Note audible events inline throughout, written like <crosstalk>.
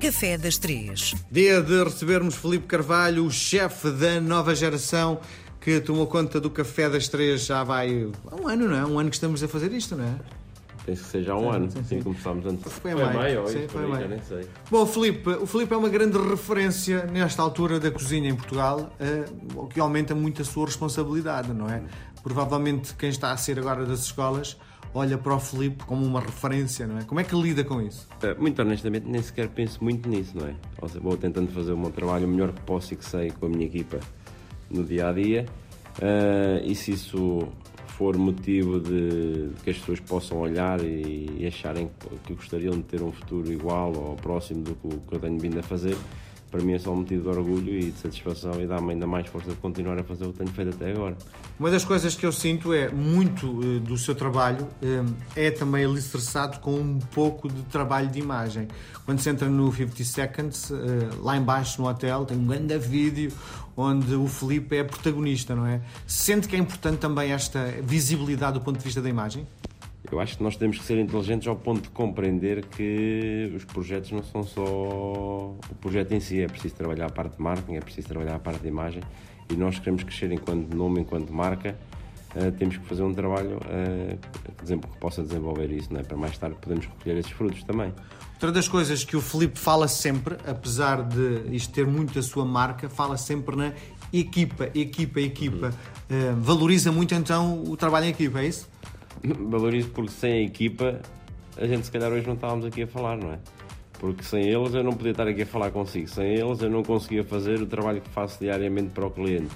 Café das Três. Dia de recebermos Felipe Carvalho, o chefe da nova geração que tomou conta do Café das Três já vai há um ano, não é? Um ano que estamos a fazer isto, não é? Penso que seja há um ano, sim, assim sim. começámos antes. Foi em maio, ou sim, isso, foi maio. nem sei. Bom, Felipe, o Felipe é uma grande referência nesta altura da cozinha em Portugal, eh, o que aumenta muito a sua responsabilidade, não é? Provavelmente quem está a ser agora das escolas olha para o Felipe como uma referência, não é? Como é que lida com isso? Eh, Muito honestamente, nem sequer penso muito nisso, não é? Ou seja, vou tentando fazer o meu trabalho o melhor que posso e que sei com a minha equipa no dia a dia. Eh, e se isso for motivo de, de que as pessoas possam olhar e, e acharem que gostariam de ter um futuro igual ou próximo do que, que eu tenho vindo a fazer, para mim é só um motivo de orgulho e de satisfação e dá-me ainda mais força de continuar a fazer o que tenho feito até agora. Uma das coisas que eu sinto é muito eh, do seu trabalho eh, é também alicerçado com um pouco de trabalho de imagem. Quando se entra no 50 Seconds, eh, lá embaixo no hotel, tem um grande vídeo onde o Felipe é protagonista, não é? Sente que é importante também esta visibilidade do ponto de vista da imagem? Eu acho que nós temos que ser inteligentes ao ponto de compreender que os projetos não são só o projeto em si, é preciso trabalhar a parte de marketing, é preciso trabalhar a parte de imagem e nós queremos crescer enquanto nome, enquanto marca, eh, temos que fazer um trabalho eh, que desem- que possa desenvolver isso, não é? para mais tarde podermos recolher esses frutos também. Outra das coisas que o Felipe fala sempre, apesar de isto ter muito a sua marca, fala sempre na equipa, equipa, equipa. Eh, valoriza muito então o trabalho em equipa, é isso? Valorizo porque sem a equipa a gente se calhar hoje não estávamos aqui a falar, não é? Porque sem eles eu não podia estar aqui a falar consigo, sem eles eu não conseguia fazer o trabalho que faço diariamente para o cliente.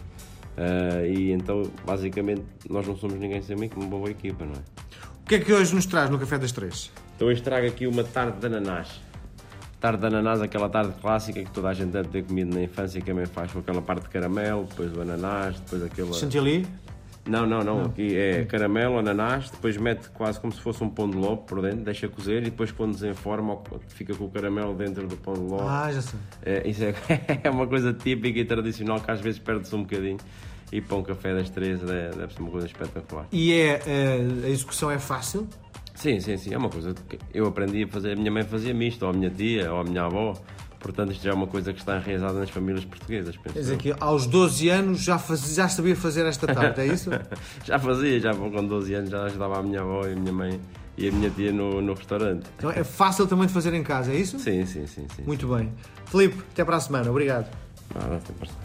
Ah, e então, basicamente, nós não somos ninguém sem uma boa equipa, não é? O que é que hoje nos traz no Café das Três? Então hoje trago aqui uma tarde de ananás. Tarde de ananás, aquela tarde clássica que toda a gente deve ter comido na infância, que a mãe faz com aquela parte de caramelo, depois o ananás, depois aquela... Chantilly? Não, não, não, aqui é caramelo, ananás, depois mete quase como se fosse um pão de ló por dentro, deixa cozer e depois quando desenforma fica com o caramelo dentro do pão de ló. Ah, já sei. É, isso é, <laughs> é uma coisa típica e tradicional que às vezes perde-se um bocadinho. E pão café das três deve, deve ser uma coisa espetacular. E é, eh, a execução é fácil? Sim, sim, sim. É uma coisa que eu aprendi a fazer. A minha mãe fazia-me isto, ou a minha tia, ou a minha avó. Portanto, isto já é uma coisa que está enraizada nas famílias portuguesas. Penso Quer dizer que aos 12 anos já, faz- já sabia fazer esta tarde, é isso? <laughs> Já fazia, já com 12 anos já ajudava a minha avó e a minha mãe e a minha tia no, no restaurante. Então é fácil também de fazer em casa, é isso? Sim, sim, sim. sim. Muito bem. Filipe, até para a semana. Obrigado. Nada, tem parceiro.